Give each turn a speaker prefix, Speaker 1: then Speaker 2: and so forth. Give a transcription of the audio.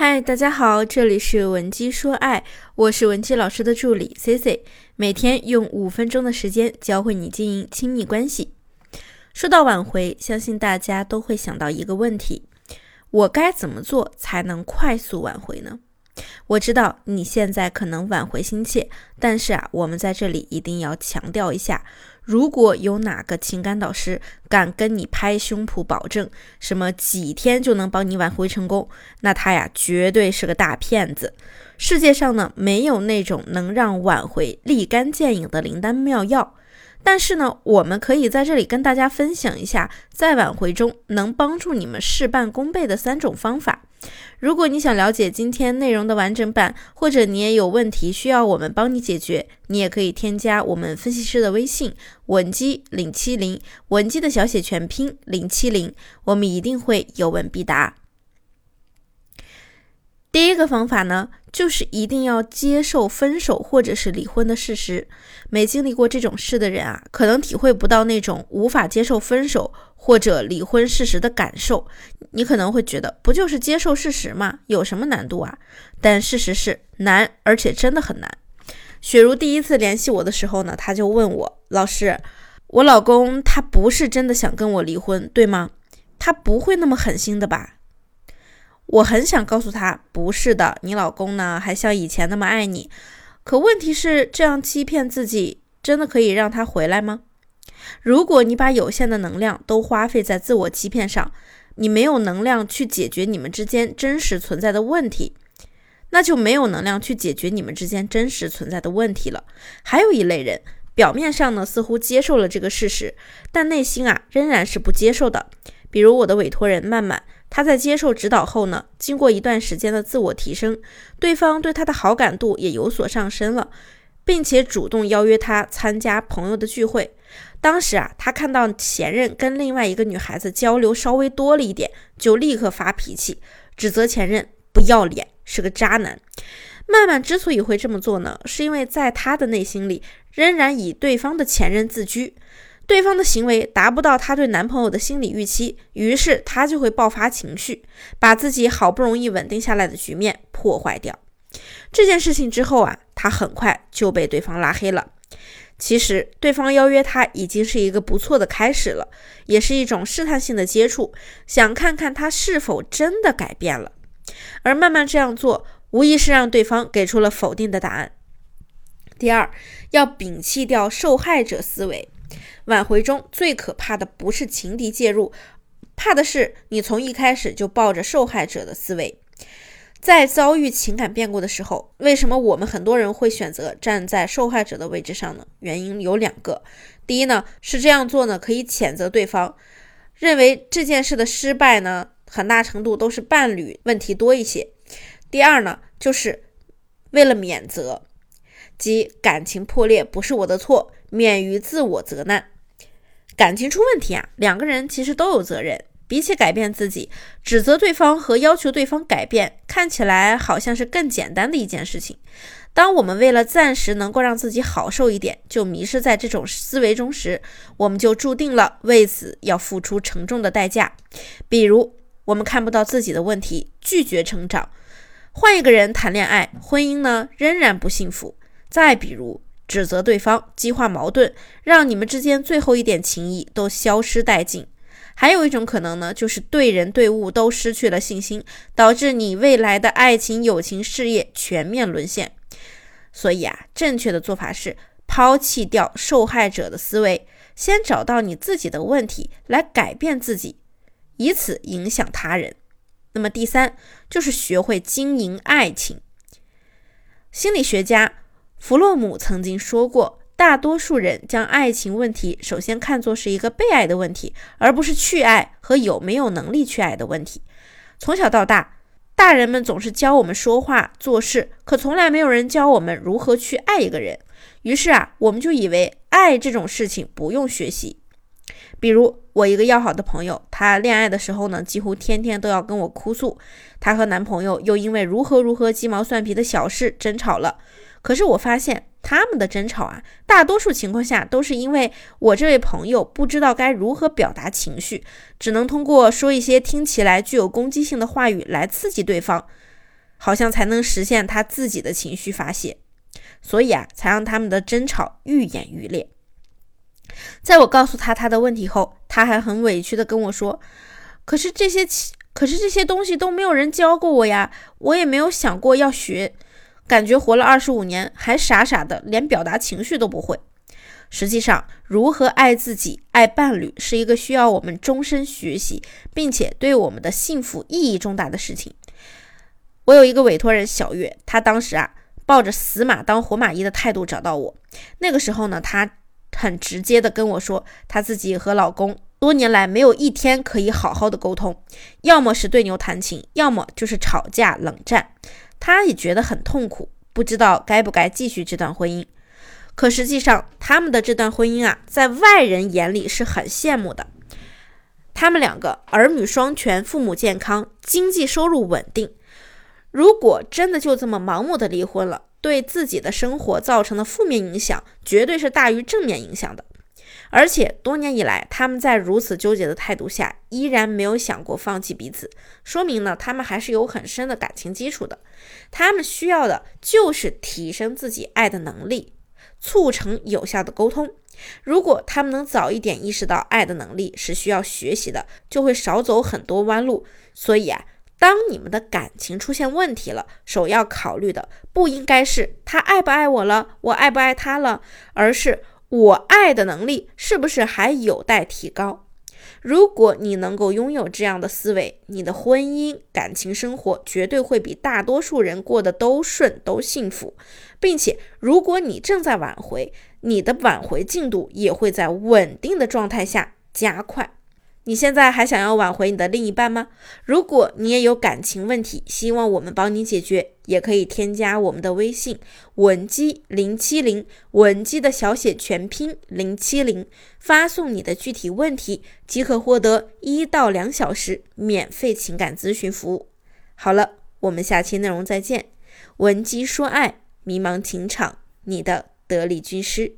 Speaker 1: 嗨，大家好，这里是文姬说爱，我是文姬老师的助理 C C，每天用五分钟的时间教会你经营亲密关系。说到挽回，相信大家都会想到一个问题：我该怎么做才能快速挽回呢？我知道你现在可能挽回心切，但是啊，我们在这里一定要强调一下，如果有哪个情感导师敢跟你拍胸脯保证什么几天就能帮你挽回成功，那他呀绝对是个大骗子。世界上呢没有那种能让挽回立竿见影的灵丹妙药。但是呢，我们可以在这里跟大家分享一下，在挽回中能帮助你们事半功倍的三种方法。如果你想了解今天内容的完整版，或者你也有问题需要我们帮你解决，你也可以添加我们分析师的微信文姬零七零，文姬的小写全拼零七零，我们一定会有问必答。第一个方法呢，就是一定要接受分手或者是离婚的事实。没经历过这种事的人啊，可能体会不到那种无法接受分手或者离婚事实的感受。你可能会觉得，不就是接受事实吗？有什么难度啊？但事实是难，而且真的很难。雪茹第一次联系我的时候呢，她就问我：“老师，我老公他不是真的想跟我离婚，对吗？他不会那么狠心的吧？”我很想告诉他，不是的，你老公呢还像以前那么爱你。可问题是，这样欺骗自己，真的可以让他回来吗？如果你把有限的能量都花费在自我欺骗上，你没有能量去解决你们之间真实存在的问题，那就没有能量去解决你们之间真实存在的问题了。还有一类人，表面上呢似乎接受了这个事实，但内心啊仍然是不接受的。比如我的委托人曼曼。他在接受指导后呢，经过一段时间的自我提升，对方对他的好感度也有所上升了，并且主动邀约他参加朋友的聚会。当时啊，他看到前任跟另外一个女孩子交流稍微多了一点，就立刻发脾气，指责前任不要脸，是个渣男。曼曼之所以会这么做呢，是因为在他的内心里仍然以对方的前任自居。对方的行为达不到她对男朋友的心理预期，于是她就会爆发情绪，把自己好不容易稳定下来的局面破坏掉。这件事情之后啊，她很快就被对方拉黑了。其实对方邀约她已经是一个不错的开始了，也是一种试探性的接触，想看看她是否真的改变了。而慢慢这样做，无疑是让对方给出了否定的答案。第二，要摒弃掉受害者思维。挽回中最可怕的不是情敌介入，怕的是你从一开始就抱着受害者的思维。在遭遇情感变故的时候，为什么我们很多人会选择站在受害者的位置上呢？原因有两个。第一呢，是这样做呢可以谴责对方，认为这件事的失败呢很大程度都是伴侣问题多一些。第二呢，就是为了免责。即感情破裂不是我的错，免于自我责难。感情出问题啊，两个人其实都有责任。比起改变自己，指责对方和要求对方改变，看起来好像是更简单的一件事情。当我们为了暂时能够让自己好受一点，就迷失在这种思维中时，我们就注定了为此要付出沉重的代价。比如，我们看不到自己的问题，拒绝成长，换一个人谈恋爱，婚姻呢仍然不幸福。再比如，指责对方，激化矛盾，让你们之间最后一点情谊都消失殆尽。还有一种可能呢，就是对人对物都失去了信心，导致你未来的爱情、友情、事业全面沦陷。所以啊，正确的做法是抛弃掉受害者的思维，先找到你自己的问题，来改变自己，以此影响他人。那么第三，就是学会经营爱情。心理学家。弗洛姆曾经说过，大多数人将爱情问题首先看作是一个被爱的问题，而不是去爱和有没有能力去爱的问题。从小到大，大人们总是教我们说话做事，可从来没有人教我们如何去爱一个人。于是啊，我们就以为爱这种事情不用学习。比如我一个要好的朋友，她恋爱的时候呢，几乎天天都要跟我哭诉，她和男朋友又因为如何如何鸡毛蒜皮的小事争吵了。可是我发现他们的争吵啊，大多数情况下都是因为我这位朋友不知道该如何表达情绪，只能通过说一些听起来具有攻击性的话语来刺激对方。好像才能实现他自己的情绪发泄，所以啊，才让他们的争吵愈演愈烈。在我告诉他他的问题后，他还很委屈的跟我说：“可是这些，可是这些东西都没有人教过我呀，我也没有想过要学，感觉活了二十五年还傻傻的，连表达情绪都不会。实际上，如何爱自己、爱伴侣，是一个需要我们终身学习，并且对我们的幸福意义重大的事情。我有一个委托人小月，她当时啊，抱着死马当活马医的态度找到我，那个时候呢，她。很直接的跟我说，她自己和老公多年来没有一天可以好好的沟通，要么是对牛弹琴，要么就是吵架冷战。他也觉得很痛苦，不知道该不该继续这段婚姻。可实际上，他们的这段婚姻啊，在外人眼里是很羡慕的。他们两个儿女双全，父母健康，经济收入稳定。如果真的就这么盲目的离婚了，对自己的生活造成的负面影响，绝对是大于正面影响的。而且多年以来，他们在如此纠结的态度下，依然没有想过放弃彼此，说明呢，他们还是有很深的感情基础的。他们需要的就是提升自己爱的能力，促成有效的沟通。如果他们能早一点意识到爱的能力是需要学习的，就会少走很多弯路。所以啊。当你们的感情出现问题了，首要考虑的不应该是他爱不爱我了，我爱不爱他了，而是我爱的能力是不是还有待提高。如果你能够拥有这样的思维，你的婚姻感情生活绝对会比大多数人过得都顺都幸福，并且如果你正在挽回，你的挽回进度也会在稳定的状态下加快。你现在还想要挽回你的另一半吗？如果你也有感情问题，希望我们帮你解决，也可以添加我们的微信文姬零七零，文姬的小写全拼零七零，发送你的具体问题，即可获得一到两小时免费情感咨询服务。好了，我们下期内容再见。文姬说爱，迷茫情场，你的得力军师。